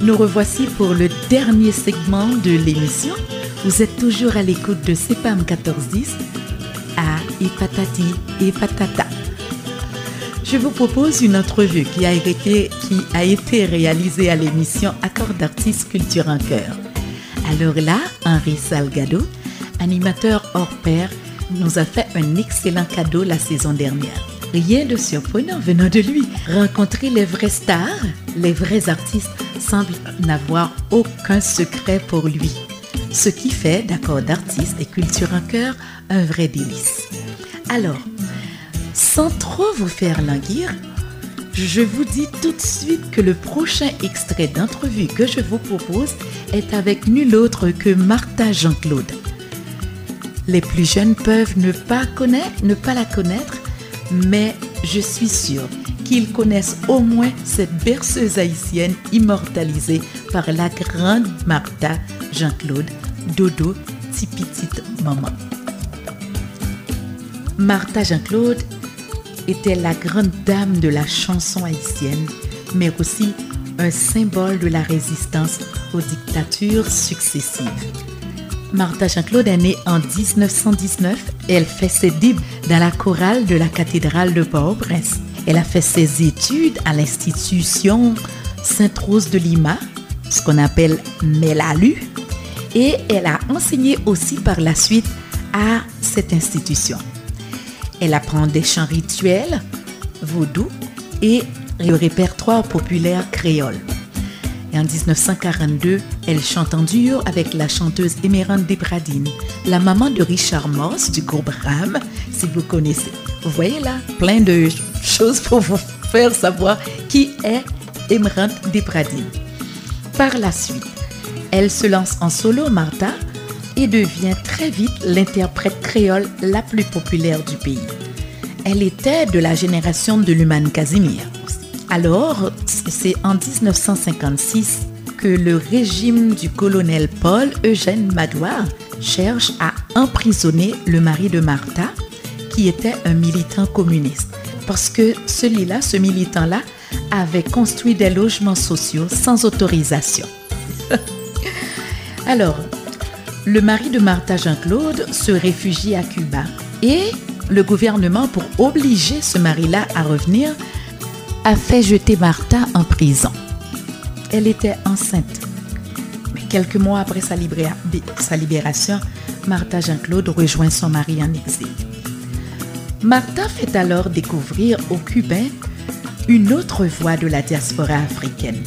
Nous revoici pour le dernier segment de l'émission. Vous êtes toujours à l'écoute de CEPAM 1410 à et patati et patata. Je vous propose une entrevue qui a été, qui a été réalisée à l'émission Accord d'artistes culture en cœur. Alors là, Henri Salgado, animateur hors pair, nous a fait un excellent cadeau la saison dernière. Rien de surprenant venant de lui. Rencontrer les vrais stars, les vrais artistes, semble n'avoir aucun secret pour lui. Ce qui fait d'accord d'artistes et culture en cœur un vrai délice. Alors, sans trop vous faire languir, je vous dis tout de suite que le prochain extrait d'entrevue que je vous propose est avec nul autre que Martha Jean-Claude. Les plus jeunes peuvent ne pas connaître, ne pas la connaître, mais je suis sûre qu'ils connaissent au moins cette berceuse haïtienne immortalisée par la grande Martha Jean-Claude, Dodo, petite maman. Martha Jean-Claude était la grande dame de la chanson haïtienne, mais aussi un symbole de la résistance aux dictatures successives. Martha Jean-Claude est née en 1919. Elle fait ses débuts dans la chorale de la cathédrale de Port-au-Prince. Elle a fait ses études à l'institution Sainte-Rose de Lima, ce qu'on appelle Melalu, et elle a enseigné aussi par la suite à cette institution. Elle apprend des chants rituels, vaudou et le répertoire populaire créole. Et en 1942, elle chante en duo avec la chanteuse Émérante Debradine, la maman de Richard Moss du groupe Ram, si vous connaissez. Vous voyez là, plein de choses pour vous faire savoir qui est Émérante Debradine. Par la suite, elle se lance en solo, Martha, et devient très vite l'interprète créole la plus populaire du pays. Elle était de la génération de Luman Casimir. Alors, c'est en 1956 que le régime du colonel Paul Eugène Madoire cherche à emprisonner le mari de Martha, qui était un militant communiste. Parce que celui-là, ce militant-là, avait construit des logements sociaux sans autorisation. Alors, le mari de Martha Jean-Claude se réfugie à Cuba et le gouvernement, pour obliger ce mari-là à revenir, a fait jeter Martha en prison. Elle était enceinte. Mais quelques mois après sa, libération, Martha Jean-Claude rejoint son mari en exil. Martha fait alors découvrir aux Cubains une autre voix de la diaspora africaine.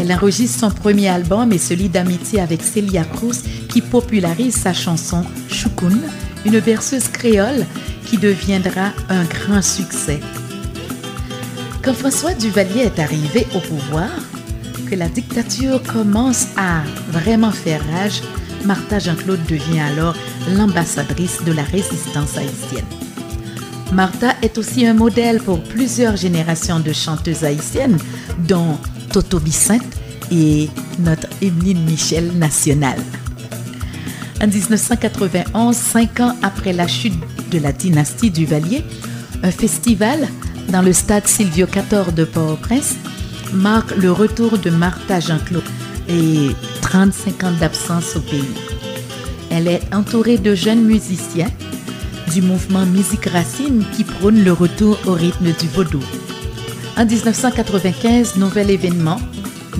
Elle enregistre son premier album et celui d'amitié avec Celia Cruz qui popularise sa chanson Choukoun, une berceuse créole qui deviendra un grand succès. Quand François Duvalier est arrivé au pouvoir, que la dictature commence à vraiment faire rage, Martha Jean-Claude devient alors l'ambassadrice de la résistance haïtienne. Martha est aussi un modèle pour plusieurs générations de chanteuses haïtiennes, dont Toto Bicinte et notre Emeline Michel nationale. En 1991, cinq ans après la chute de la dynastie Duvalier, un festival dans le stade Silvio XIV de Port-au-Prince marque le retour de Martha Jean-Claude et 35 ans d'absence au pays. Elle est entourée de jeunes musiciens du mouvement Musique Racine qui prône le retour au rythme du vaudou. En 1995, nouvel événement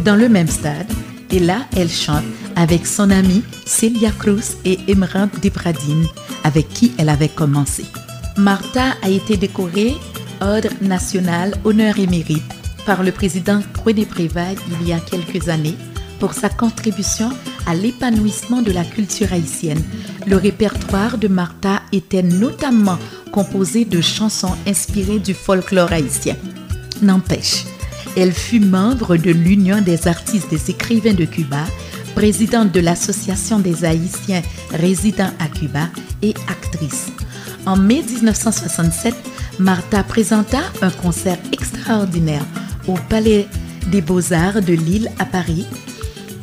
dans le même stade et là, elle chante avec son amie Celia Cruz et Emerald Debradine avec qui elle avait commencé. Martha a été décorée Ordre national honneur et mérite par le président René Préval il y a quelques années pour sa contribution à l'épanouissement de la culture haïtienne. Le répertoire de Martha était notamment composé de chansons inspirées du folklore haïtien. N'empêche, elle fut membre de l'Union des artistes des écrivains de Cuba, présidente de l'Association des Haïtiens résidant à Cuba et actrice. En mai 1967, Martha présenta un concert extraordinaire au Palais des Beaux-Arts de Lille à Paris.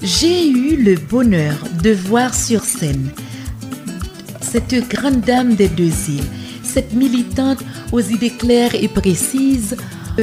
J'ai eu le bonheur de voir sur scène cette grande dame des deux îles, cette militante aux idées claires et précises,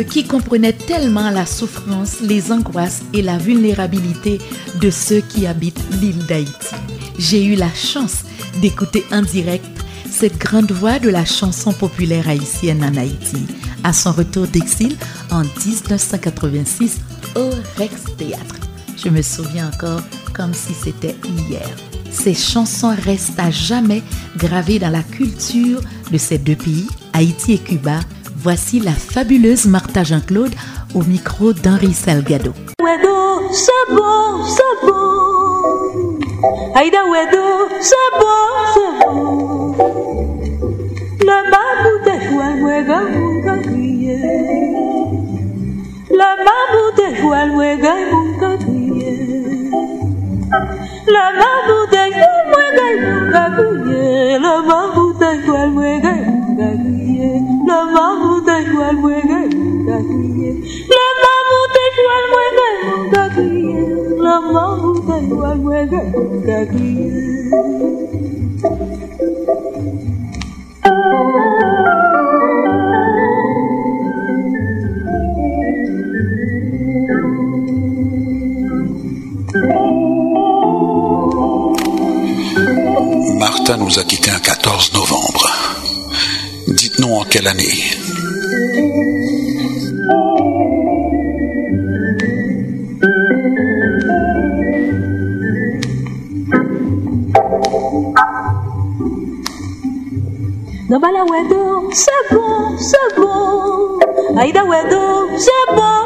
qui comprenait tellement la souffrance, les angoisses et la vulnérabilité de ceux qui habitent l'île d'Haïti. J'ai eu la chance d'écouter en direct cette grande voix de la chanson populaire haïtienne en Haïti, à son retour d'exil en 1986 au Rex Théâtre. Je me souviens encore comme si c'était hier. Ces chansons restent à jamais gravées dans la culture de ces deux pays, Haïti et Cuba. Voici la fabuleuse Martha Jean-Claude au micro d'Henri Salgado. nunca tuye La mamu de cual huega nunca tuye La mamu de cual huega nunca tuye La mamu de cual huega nunca tuye La mamu de cual huega nunca tuye La mamu de cual huega nunca tuye La mamu de cual huega nunca tuye 14 novembre. Dites-nous en quelle année Nobala wedo, c'est bon, c'est bon. Aïda wedo, c'est bon,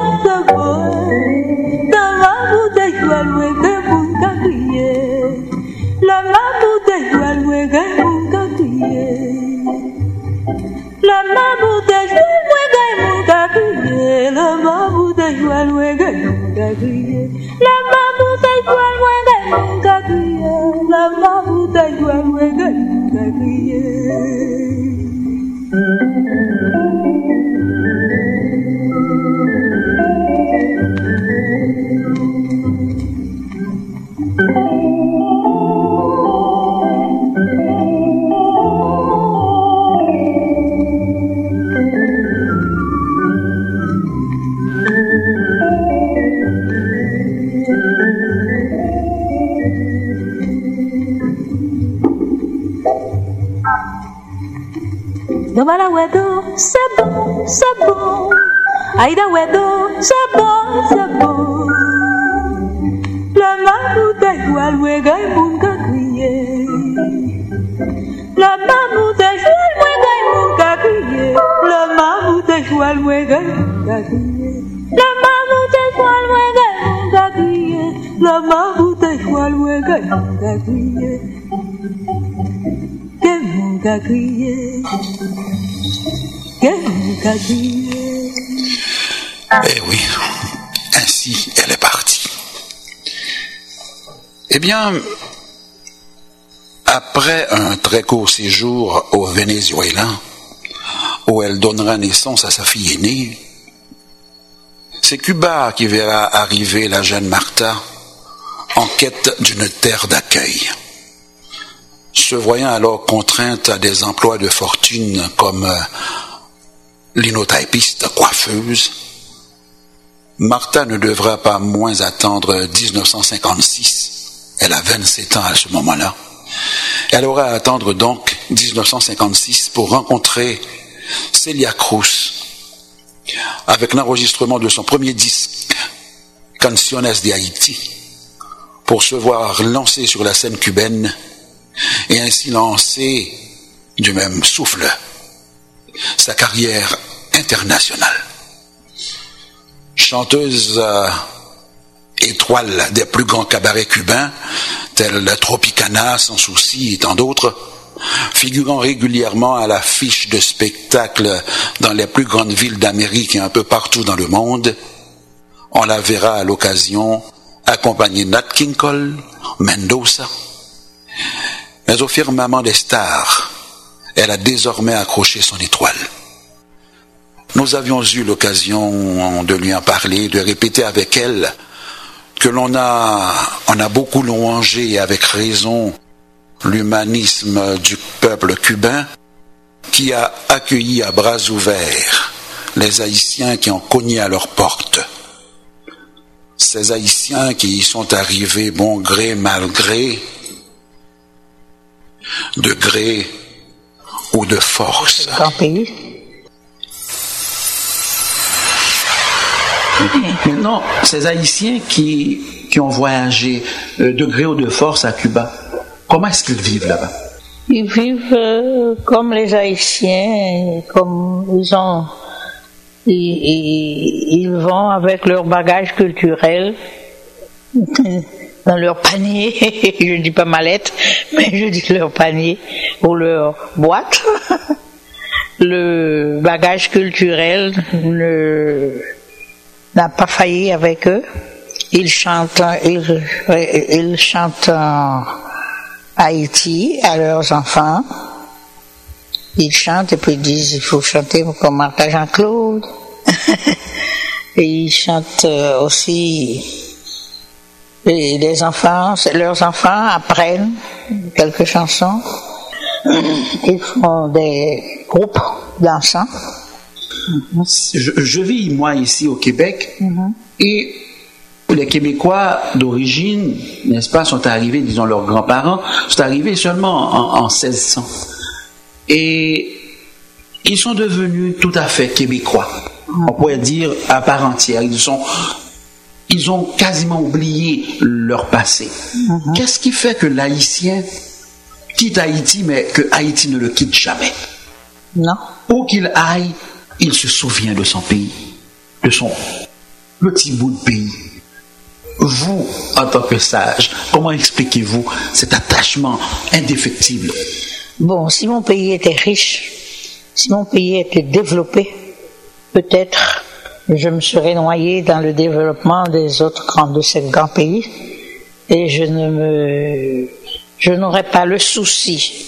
Eh oui, ainsi elle est partie. Eh bien, après un très court séjour au Venezuela, où elle donnera naissance à sa fille aînée, c'est Cuba qui verra arriver la jeune Martha en quête d'une terre d'accueil. Se voyant alors contrainte à des emplois de fortune comme euh, linotypiste coiffeuse, Martha ne devra pas moins attendre 1956. Elle a 27 ans à ce moment-là. Elle aura à attendre donc 1956 pour rencontrer Celia Cruz avec l'enregistrement de son premier disque, Canciones de Haïti, pour se voir lancer sur la scène cubaine et ainsi lancer du même souffle sa carrière internationale chanteuse euh, étoile des plus grands cabarets cubains, tels Tropicana, Sans Souci et tant d'autres, figurant régulièrement à l'affiche de spectacles dans les plus grandes villes d'Amérique et un peu partout dans le monde, on la verra à l'occasion accompagner Nat King Cole, Mendoza. Mais au firmament des stars, elle a désormais accroché son étoile. Nous avions eu l'occasion de lui en parler, de répéter avec elle que l'on a, a beaucoup louangé avec raison l'humanisme du peuple cubain qui a accueilli à bras ouverts les Haïtiens qui ont cogné à leur porte. Ces Haïtiens qui y sont arrivés bon gré, mal gré, de gré ou de force. Grand pays. Maintenant, ces Haïtiens qui, qui ont voyagé euh, de gré ou de force à Cuba, comment est-ce qu'ils vivent là-bas? Ils vivent euh, comme les Haïtiens, comme ils ont. Ils, ils- ils vont avec leur bagage culturel dans leur panier. je dis pas mallette, mais je dis leur panier ou leur boîte. Le bagage culturel ne n'a pas failli avec eux. Ils chantent, ils, chantent en Haïti à leurs enfants. Ils chantent et puis ils disent il faut chanter comme Martha Jean-Claude. et ils chantent euh, aussi. Et les enfants, leurs enfants apprennent quelques chansons. Ils font des groupes dansants. je, je vis, moi, ici au Québec, et les Québécois d'origine, n'est-ce pas, sont arrivés, disons, leurs grands-parents, sont arrivés seulement en, en 1600. Et ils sont devenus tout à fait québécois. On pourrait dire à part entière. Ils sont, ils ont quasiment oublié leur passé. Qu'est-ce qui fait que l'Haïtien quitte Haïti, mais que Haïti ne le quitte jamais? Non où qu'il aille, il se souvient de son pays, de son petit bout de pays. Vous, en tant que sage, comment expliquez-vous cet attachement indéfectible? Bon, si mon pays était riche, si mon pays était développé, peut-être je me serais noyé dans le développement des autres grands, de ces grands pays et je ne n'aurais pas le souci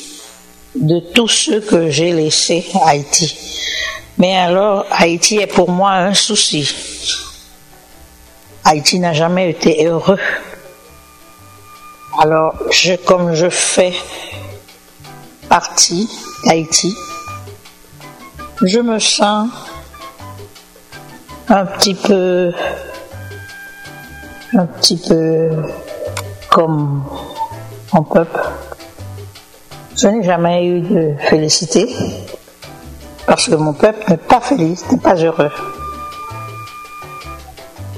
de tous ceux que j'ai laissés à Haïti. Mais alors, Haïti est pour moi un souci. Haïti n'a jamais été heureux. Alors, comme je fais partie d'Haïti, je me sens un petit peu, un petit peu comme mon peuple. Je n'ai jamais eu de félicité parce que mon peuple n'est pas felice, n'est pas heureux.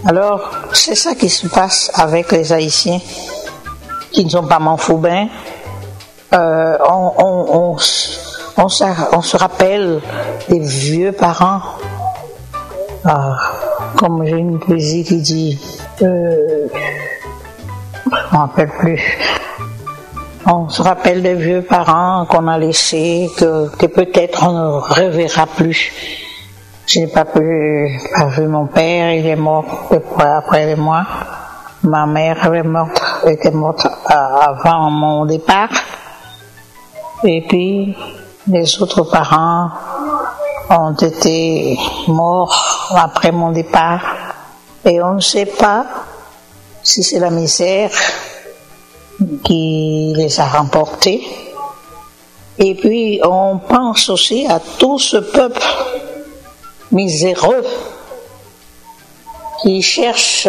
Alors, c'est ça qui se passe avec les Haïtiens qui ne sont pas manfoubins. Euh, on, se rappelle des vieux parents. Ah, comme j'ai une poésie qui dit, euh, je ne rappelle plus. On se rappelle des vieux parents qu'on a laissés, que, peut-être on ne reverra plus. Je n'ai pas pu, pas vu mon père, il est mort peu près après moi. Ma mère morte, était morte avant mon départ. Et puis, les autres parents ont été morts après mon départ. Et on ne sait pas si c'est la misère qui les a remportés. Et puis, on pense aussi à tout ce peuple miséreux qui cherche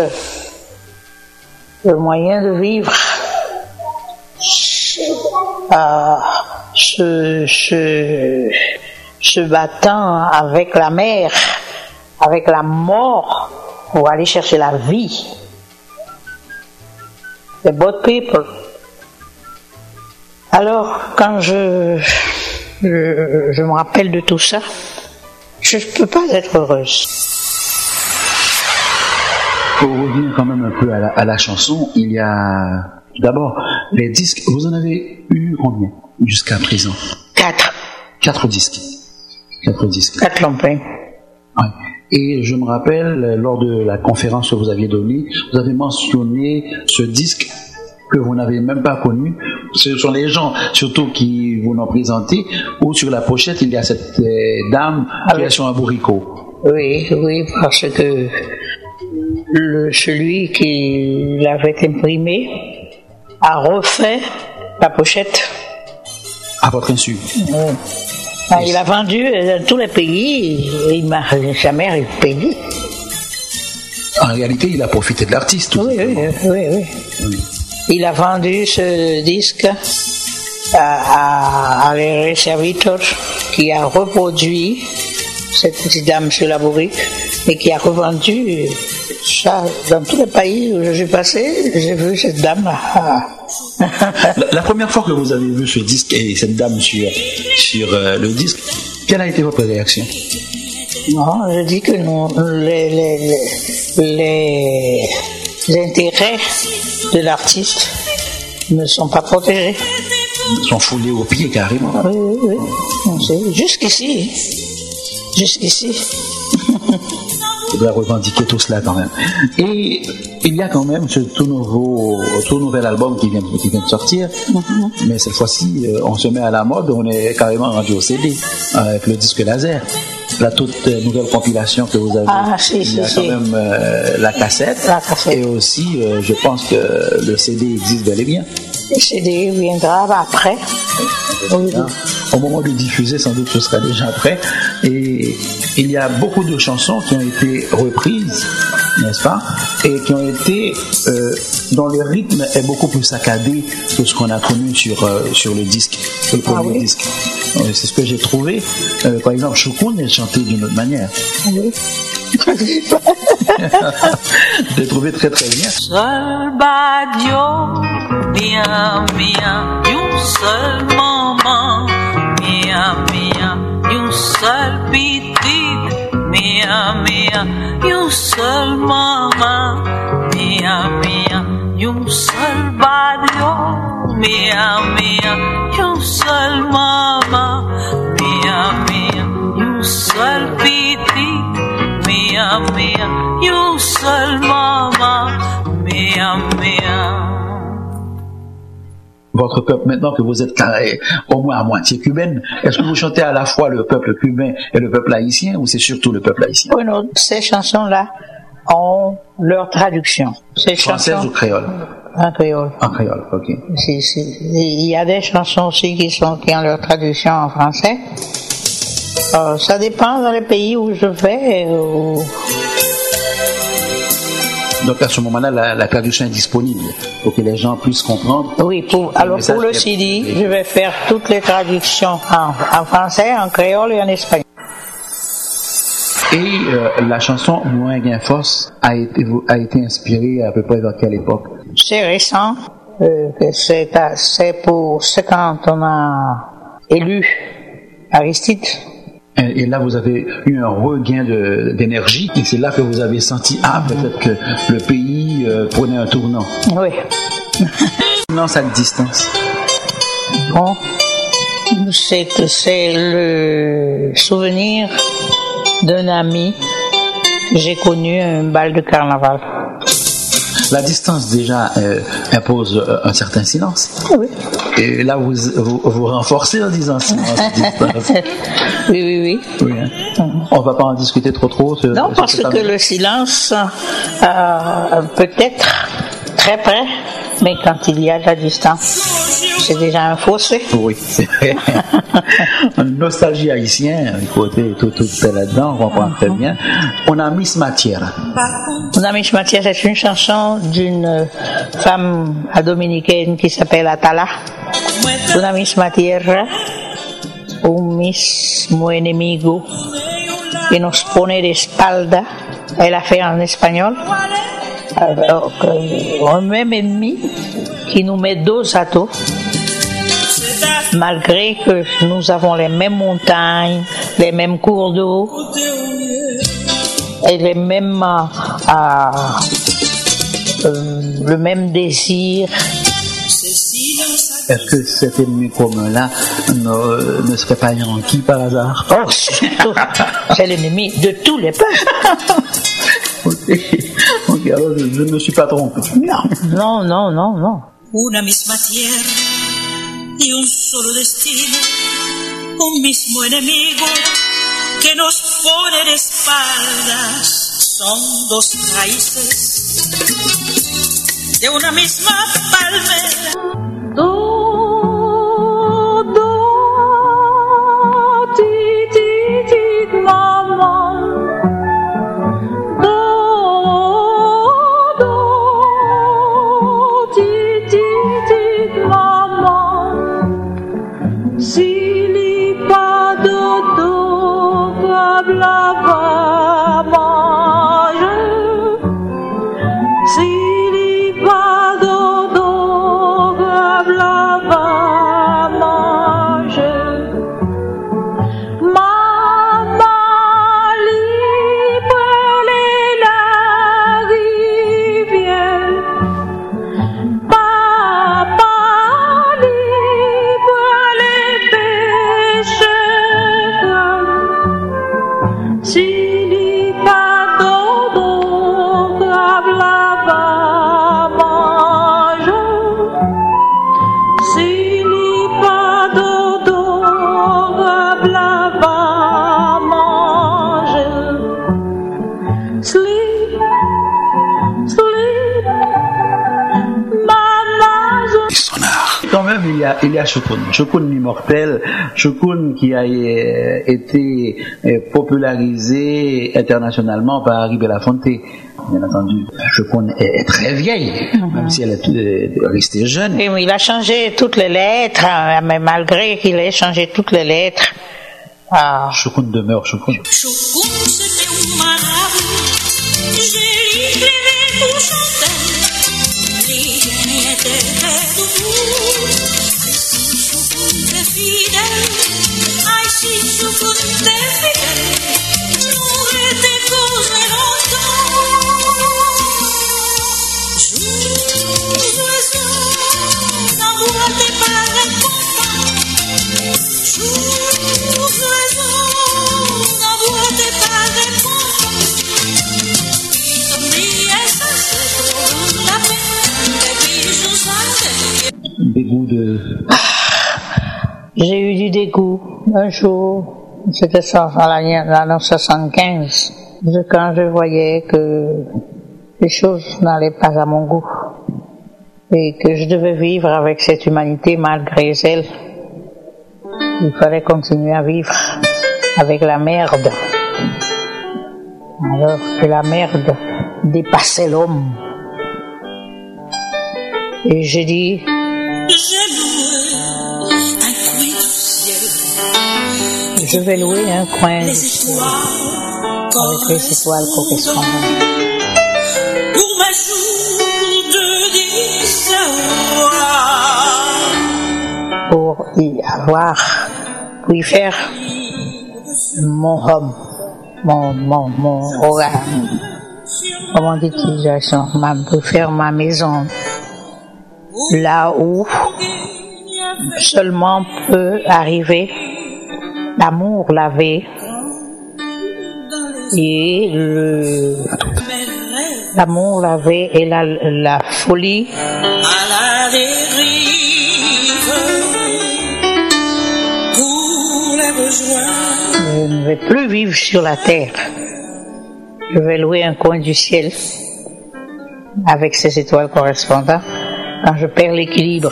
le moyen de vivre, se, se, se battant avec la mer, avec la mort pour aller chercher la vie. The boat people. Alors, quand je, je, je me rappelle de tout ça, je ne peux pas être heureuse. Pour revenir quand même un peu à la, à la chanson, il y a d'abord les disques. Vous en avez eu combien jusqu'à présent? Quatre. Quatre disques. Quatre disques. Quatre lompins. Ouais. Et je me rappelle, lors de la conférence que vous aviez donnée, vous avez mentionné ce disque que vous n'avez même pas connu. Ce sont les gens, surtout, qui vous l'ont présenté, où sur la pochette, il y a cette euh, dame qui oui. est sur un bourricot. Oui, oui, parce que le, celui qui l'avait imprimé a refait la pochette. À votre insu. Euh, Ah, il a vendu euh, dans tous les pays il m'a jamais payé. En réalité, il a profité de l'artiste. Oui, oui, oui, oui. Il a vendu ce disque à, à, à les serviteurs qui a reproduit cette petite dame sur la bourrique et qui a revendu ça dans tous les pays où je suis passé. J'ai vu cette dame-là. La, la première fois que vous avez vu ce disque et cette dame sur, sur euh, le disque, quelle a été votre réaction? Non, je dis que non, les, les, les, les intérêts de l'artiste ne sont pas protégés. Ils sont foulés aux pieds carrément. Oui, oui, oui. Jusqu'ici. Jusqu'ici. On doit revendiquer tout cela quand même. Et il y a quand même ce tout nouveau, tout nouvel album qui vient, qui vient de sortir. Mais cette fois-ci, euh, on se met à la mode, on est carrément rendu au CD avec le disque laser. La toute euh, nouvelle compilation que vous avez, Ah, si, il y a si, quand si. même euh, la cassette. La cassette. Et aussi, euh, je pense que le CD existe bel et bien. Le CD viendra après. Au moment de diffuser, sans doute ce sera déjà prêt. Et il y a beaucoup de chansons qui ont été reprises, n'est-ce pas Et qui ont été, euh, dont le rythme est beaucoup plus saccadé que ce qu'on a connu sur, euh, sur le disque, le Ah premier oui? disque. Euh, C'est ce que j'ai trouvé. Euh, par exemple, Choukoun est chanté d'une autre manière. Oui? J'ai trouvé très très bien. Seul badio, mia mia, un seul maman, mia mia, un seul petit, mia mia, un seul maman, mia mia, un seul badio, mia mia, un seul maman, mia mia, Votre peuple, maintenant que vous êtes carré, au moins à moitié cubaine, est-ce que vous chantez à la fois le peuple cubain et le peuple haïtien ou c'est surtout le peuple haïtien? Bueno, ces chansons-là ont leur traduction. Ces Française chansons ou créole? En créole. En créole, ok. Il y a des chansons aussi qui, sont, qui ont leur traduction en français. Euh, ça dépend dans les pays où je vais. où- Donc à ce moment-là, la, la traduction est disponible pour que les gens puissent comprendre. Oui, pour, alors pour le est- CD, je vais faire toutes les traductions en, en français, en créole et en espagnol. Et euh, la chanson Moins gain force a été, a été inspirée à peu près dans quelle époque? C'est récent, euh, c'est pour c'est quand on a élu Aristide. Et, et là, vous avez eu un regain de- d'énergie et c'est là que vous avez senti, ah, peut-être que le pays euh, prenait un tournant. Oui. Non, cette distance. Bon, c'est c'est le souvenir d'un ami. J'ai connu un bal de carnaval. La distance déjà euh, impose euh, un certain silence. Oui. Et là, vous vous, vous renforcez en disant silence, distance. Oui, oui, oui. Oui, hein. On va pas en discuter trop trop. ce- Non, ce- parce que le silence euh, peut être très près, mais quand il y a de la distance, c'est déjà un fossé. Oui, c'est vrai. Une nostalgie haïtienne, côté tout, tout est là-dedans, on comprend très bien. On a Miss Matière. Mon ami Mathias, c'est une chanson d'une femme dominicaine qui s'appelle Atala. Una misma tierra, un mismo enemigo que nos pone de espalda. Elle a fait en espagnol. Alors, un même ennemi qui nous met dos à dos. Malgré que nous avons les mêmes montagnes, les mêmes cours d'eau, et les mêmes, euh, euh, le même désir. Est-ce que cet ennemi commun-là ne, ne serait pas Yankee par hasard? Oh, surtout, c'est l'ennemi de tous les peuples. Ok, alors je, je ne me suis pas trompé. Non, non, non, non, non. Una misma tierra y un solo destino, un mismo enemigo que nos pone de espaldas. Son dos raíces de una misma palmera. Love, love, love. A Shukun. Shukun l'immortel, Shukun qui a euh, été euh, popularisé internationalement par Harry Belafonte. Bien entendu, Shukun est, très vieille, même si elle est euh, restée jeune. Oui, il a changé toutes les lettres, hein, mais malgré qu'il ait changé toutes les lettres. Ah, Shukun demeure Shukun. Chocun, c'était un maravilha. J'ai rêvé pour chanter. Les étaient si supo decir un jour, c'était ça, en l'année l'année 75, de quand je voyais que les choses n'allaient pas à mon goût et que je devais vivre avec cette humanité malgré elle. Il fallait continuer à vivre avec la merde. Alors que la merde dépassait l'homme. Et j'ai dit, je vais louer un coin du ciel avec les étoiles correspondantes. pour de y avoir, pour y faire mon home, mon, mon, mon organe, comment ma, pour faire ma maison, là où seulement peut arriver l'amour lavé et l'amour lavé et la, folie à la besoins. Je ne vais plus vivre sur la terre. Je vais louer un coin du ciel avec ses étoiles correspondantes quand je perds l'équilibre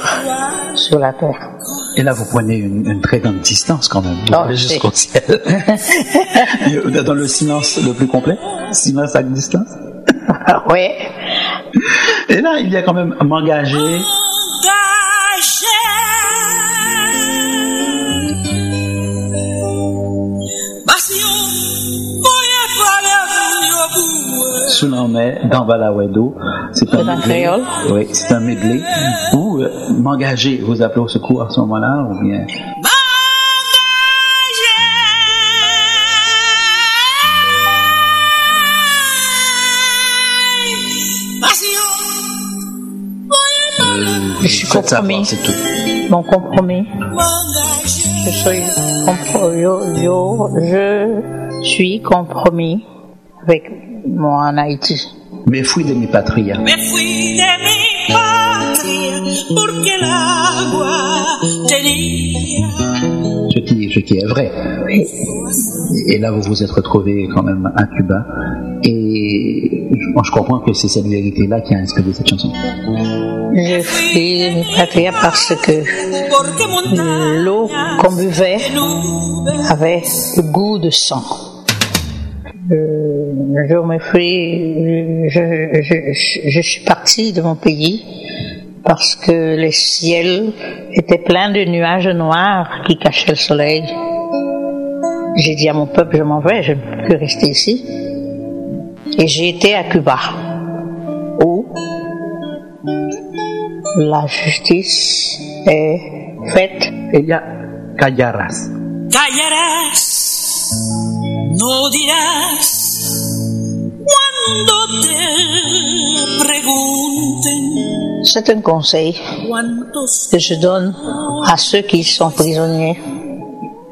sur la terre. Et là, vous prenez une, une très grande distance quand même. Vous Oh, jusqu'au ciel. Dans le silence le plus complet, silence à distance. ouais, Et là, il y a quand même m'engager. Sous l'emmai dans Balawedo, c'est un en medley. créole? Oui, c'est un medley. Ou euh, m'engager, vous appelez au secours à ce moment-là, ou bien je suis compromis. c'est tout. Mon compromis, je suis, compro- yo- yo- je suis compromis avec mon Haïti. Me fui de mi patria. Me fui de mi patria porque el agua tenía Ce qui, ce qui est vrai. Et là, vous vous êtes retrouvé quand même à Cuba. Et je, je comprends que c'est cette vérité-là qui a inspiré cette chanson. Je fui de mi patria parce que l'eau qu'on buvait avait le goût de sang. Je me suis, je, je, je, je suis partie de mon pays parce que le ciel était plein de nuages noirs qui cachaient le soleil. J'ai dit à mon peuple, je m'en vais, je ne peux plus rester ici. Et j'ai été à Cuba, où la justice est faite Ella Callaras. callarás, no dirás cuando te pregunten C'est un conseil que je donne à ceux qui sont prisonniers,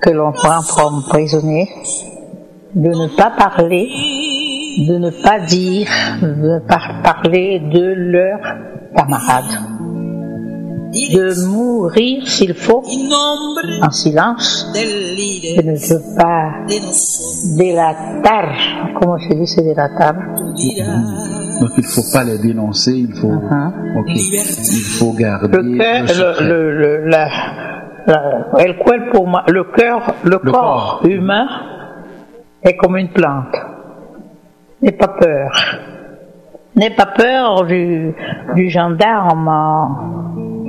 que l'on prend comme prisonniers, de ne pas parler, de ne pas dire, de ne pas parler de leurs camarades, de mourir s'il faut en silence, líder ne pas de nosotros délatar, comment se dit c'est délatar. Donc il faut pas les dénoncer, il faut, ok, il faut garder Le cœur, le la, la- cœur, le, Le corps, corps. humain est comme une plante. N'aie pas peur. N'aie pas peur du, du gendarme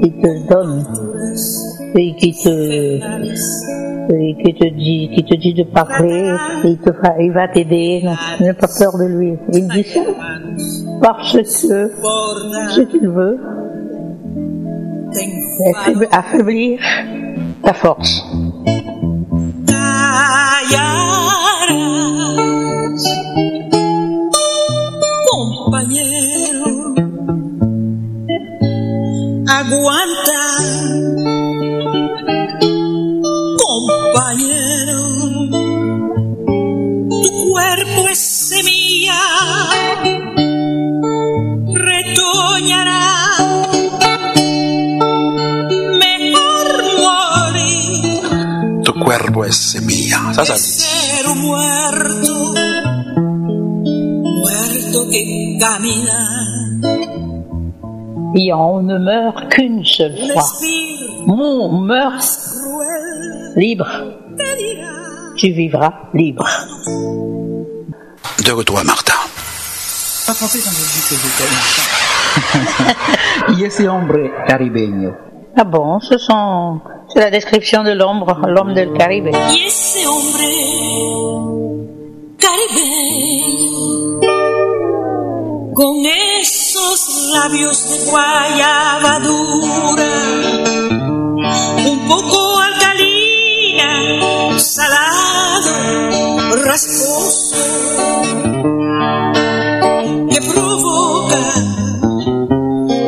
qui te donne et qui te, te dit, te dit de parler, il te il va t'aider. N'aie pas peur de lui. Il dit ça parce que ce qu'il veut, c'est affaiblir- ta force. compañero. Aguanta, compañero. Tu cuerpo es semilla, retoñará. Mejor morir Tu cuerpo es semilla. Ser muerto, muerto que camina, Et on ne meurt qu'une seule fois. On meurt libre. Tu vivras libre. De retour à Martha. En français, quand je dis que j'étais Y ese hombre caribeño. Ah bon, ce sont, c'est la description de l'ombre, l'homme del Caribe. Y ese hombre caribeño, con labios de guayaba dura, un poco alcalina, salado, rasposo, que provoca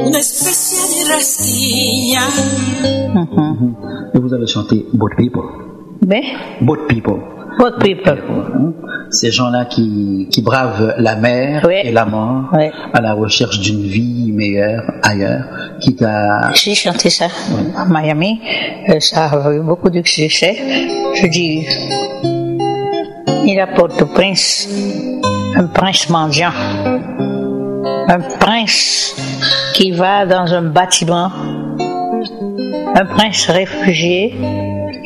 una especie de rastiña. Et vous avez chanté Boat People. Mais, Boat People. What people? Ces gens-là qui, qui bravent la mer Oui. et la mort Oui. à la recherche d'une vie meilleure ailleurs, quitte à... J'ai chanté ça à Miami. Euh, Ça a eu beaucoup de succès. Je dis, il apporte au prince un prince mendiant, un prince qui va dans un bâtiment, un prince réfugié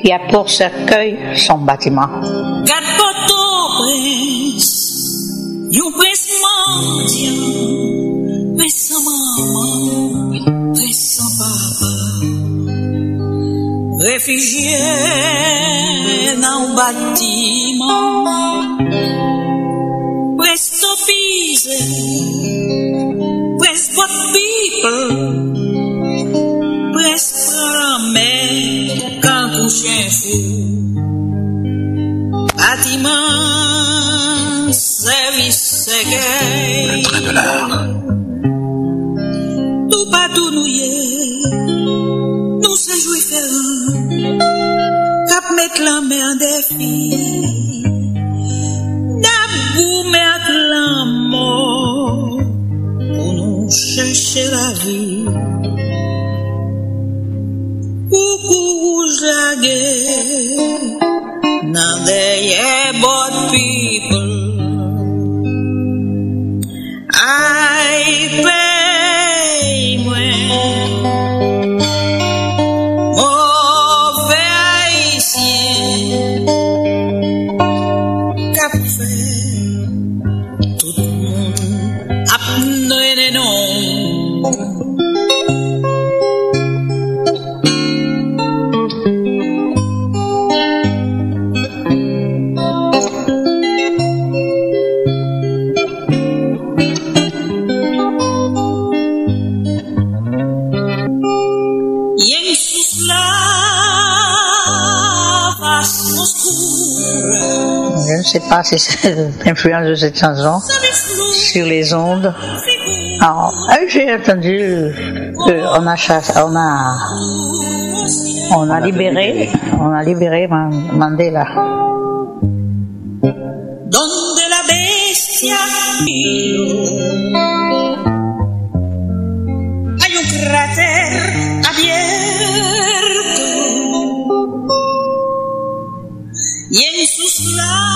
qui a pour cercueil son bâtiment. Prince sans un chien fou. Bâtiment, service Le gay, train de l'art. tout pas tout nous y est, nous c'est jouer ferrand, cap mettre la main en défi, d'abou mettre la mort, pour nous chercher la vie. again. Now they are both people. Pas c'est l'influence de cette chanson sur les ondes. Alors, euh, j'ai entendu qu'on a, chassé- on a, on a libéré, on a libéré Man- Mandela. donde la bestia un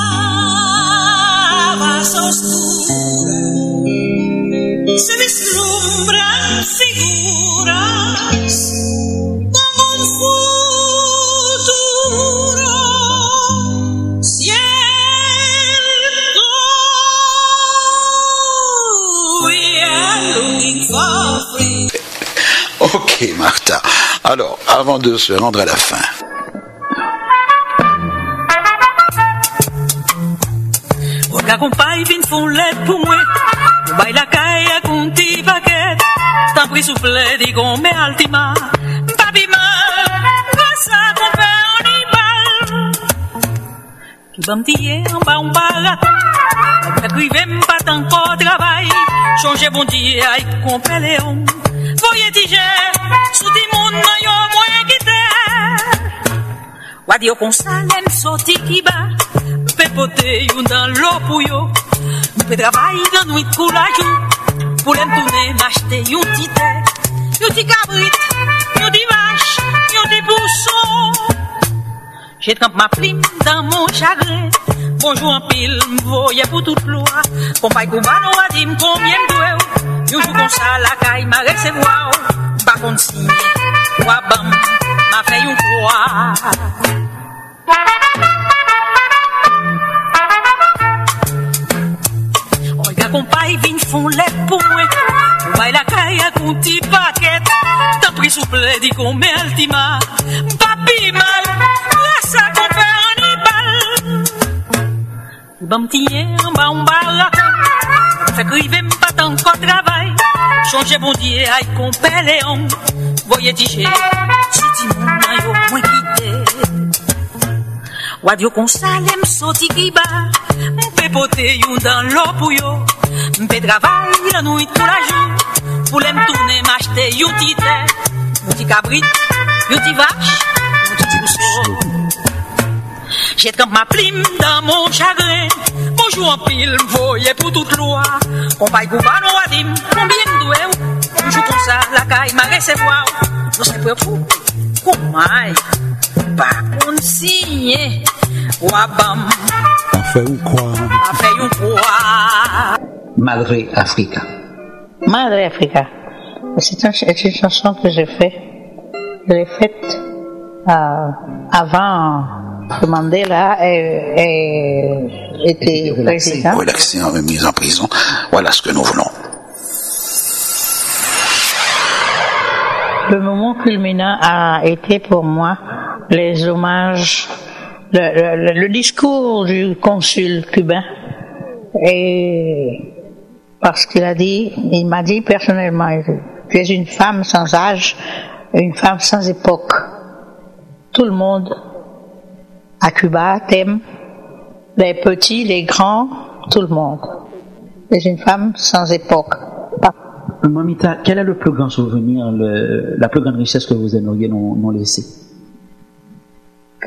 for freedom. Ok, Martha. Alors, avant de se rendre à la fin, Tampri soufflé di come altima. Papi mal Passa con pe onibal Qui vam tier en bas un bagat N'arrivem pas tant qu'au travail Changer bon dia ai compre leon Voye tiger Sous di moun mayo mwen kite Wadio con salem soti ki ba Pepote yon dan lo pou yo. Pe travay nan nuit kou la jou Pou lem toune m'achete yon ti te Yon ti kabrit, yon ti vache, yon ti pousson J'ai trempe ma plume dans mon chagrin. Bonjour en pile, m'voye pour toute loi. Compagnie Koumano a dit combien m'doué Yon jou kon sa la caille m'a recevoir Pas kon signe, wa bam, m'a fait yon croix Olga compay vin fon let pou mwen. Ou la kaya kon ti paket Tan pri souple di kon me altima Papi mal La sa kon fe anibal. Bam tiye an ba un barak Fe krive m patan kon travay. Chanje bon diye ay kon peleon Voye tije Si ti moun an yo mwen kite Wadio kon salem soti ki ba. Mpe pote yon dan lo pou yo Mpe travay la nuit pou la jou Pou lem tourne m'achete yon ti te Yon ti kabrit, yon ti vache Yon ti pousseau J'ai ma plume dans mon chagrin Bonjour en pile, m'voye pour toute loi Compagnie Gouvano a dit combien doué Un jour comme ça, la caille m'a recevoir Je sais pas fou, comment Pas consigné Wabam, On fait ou quoi a fait une croix Malgré Africa. Madre Africa. C'est un- c'est une chanson que j'ai faite. Je l'ai faite euh, avant que Mandela ait, ait été relaxé. président. relaxé en mise en prison, voilà ce que nous voulons. Le moment culminant a été pour moi les hommages, le, le- le discours du consul cubain. Et parce qu'il a dit, il m'a dit personnellement, tu es une femme sans âge, une femme sans époque. Tout le monde à Cuba t'aime, les petits, les grands, tout le monde. Tu es une femme sans époque. Mamita, quel est le plus grand souvenir, le- la plus grande richesse que vous aimeriez nous, nous laisser?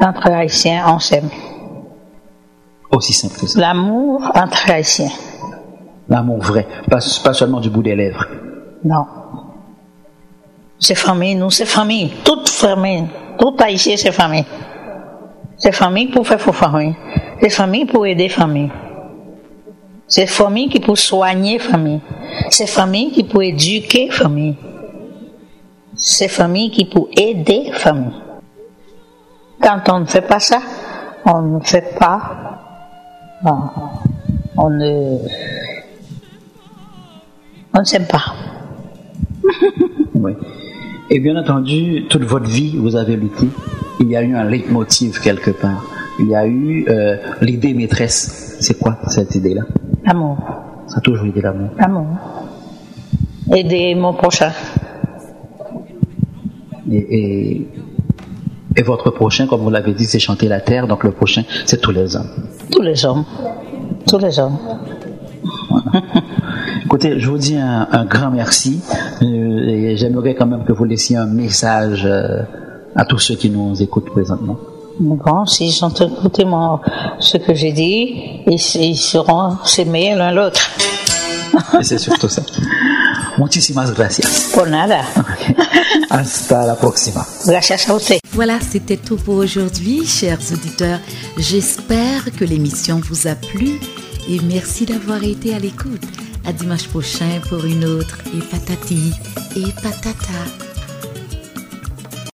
Entre Haïtiens, on s'aime. Aussi simple que ça. L'amour entre Haïtiens. L'amour vrai, pas, seulement du bout des lèvres. Non. C'est famille, nous, c'est famille. Toute famille. Tout Haïtien, c'est famille. C'est famille pour faire pour famille. C'est famille pour aider famille. C'est famille qui peut soigner famille. C'est famille qui peut éduquer famille. C'est famille qui peut aider famille. Quand on ne fait pas ça, on ne fait pas, on ne, on ne s'aime pas. Oui. Et bien entendu, toute votre vie, vous avez lutté. Il y a eu un leitmotiv quelque part. Il y a eu euh, l'idée maîtresse. C'est quoi cette idée-là? Amour. Ça a toujours été l'amour. Amour. Aider mon prochain. Et, et, et votre prochain, comme vous l'avez dit, c'est chanter la terre. Donc le prochain, c'est tous les hommes. Tous les hommes. Tous les hommes. Écoutez, je vous dis un, un grand merci. Euh, et j'aimerais quand même que vous laissiez un message euh, à tous ceux qui nous écoutent présentement. Bon, s'ils ont écouté mon, ce que j'ai dit, ils, ils seront s'aimer l'un l'autre. Et c'est surtout ça. Muchísimas gracias. Por nada. Hasta la próxima. Gracias a usted. Voilà, c'était tout pour aujourd'hui, chers auditeurs. J'espère que l'émission vous a plu et merci d'avoir été à l'écoute. À dimanche prochain pour une autre et patati et patata.